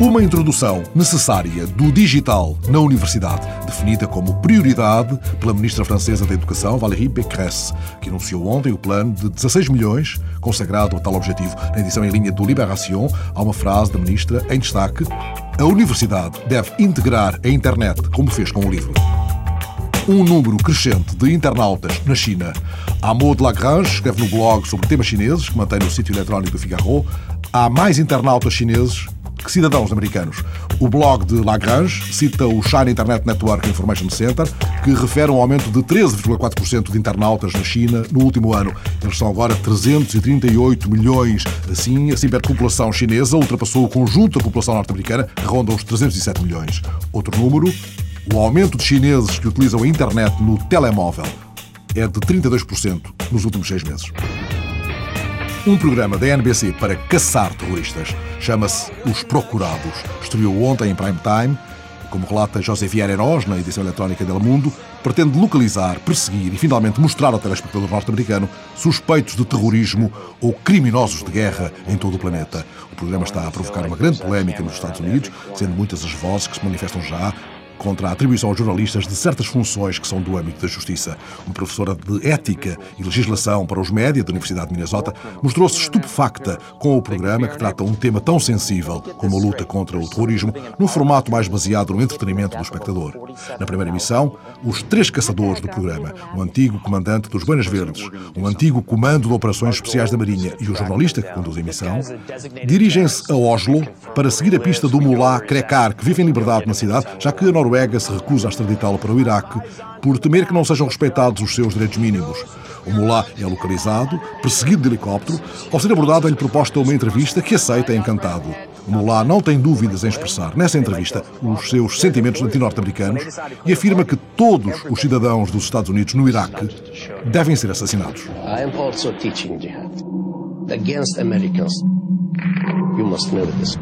Uma introdução necessária do digital na universidade, definida como prioridade pela ministra francesa da Educação, Valérie Pécresse, que anunciou ontem o plano de 16 milhões consagrado a tal objetivo. Na edição em linha do Libération, há uma frase da ministra em destaque: A universidade deve integrar a internet, como fez com o livro um número crescente de internautas na China. Amo de Lagrange escreve no blog sobre temas chineses, que mantém no sítio eletrónico do Figaro. Há mais internautas chineses que cidadãos americanos. O blog de Lagrange cita o China Internet Network Information Center, que refere um aumento de 13,4% de internautas na China no último ano. Eles são agora 338 milhões. Assim, a ciberpopulação chinesa ultrapassou o conjunto da população norte-americana, que ronda os 307 milhões. Outro número, o aumento de chineses que utilizam a internet no telemóvel é de 32% nos últimos seis meses. Um programa da NBC para caçar terroristas chama-se Os Procurados. Estreou ontem em prime time. Como relata José Vieira Heróis na edição eletrónica del Mundo, pretende localizar, perseguir e finalmente mostrar ao telespectador norte-americano suspeitos de terrorismo ou criminosos de guerra em todo o planeta. O programa está a provocar uma grande polémica nos Estados Unidos, sendo muitas as vozes que se manifestam já contra a atribuição aos jornalistas de certas funções que são do âmbito da justiça. Uma professora de ética e legislação para os média da Universidade de Minnesota mostrou-se estupefacta com o programa que trata um tema tão sensível como a luta contra o terrorismo, num formato mais baseado no entretenimento do espectador. Na primeira emissão, os três caçadores do programa, o antigo comandante dos Buenas Verdes, um antigo comando de operações especiais da Marinha e o jornalista que conduz a emissão, dirigem-se a Oslo para seguir a pista do mulá Krekar, que vive em liberdade na cidade, já que a Noruega Noruega se recusa a extraditá-lo para o Iraque por temer que não sejam respeitados os seus direitos mínimos. O mulá é localizado, perseguido de helicóptero. Ao ser abordado, é-lhe proposta uma entrevista que aceita encantado. Mulá não tem dúvidas em expressar nessa entrevista os seus sentimentos anti-norte-americanos e afirma que todos os cidadãos dos Estados Unidos no Iraque devem ser assassinados. I am also teaching jihad against Americans. You must know this.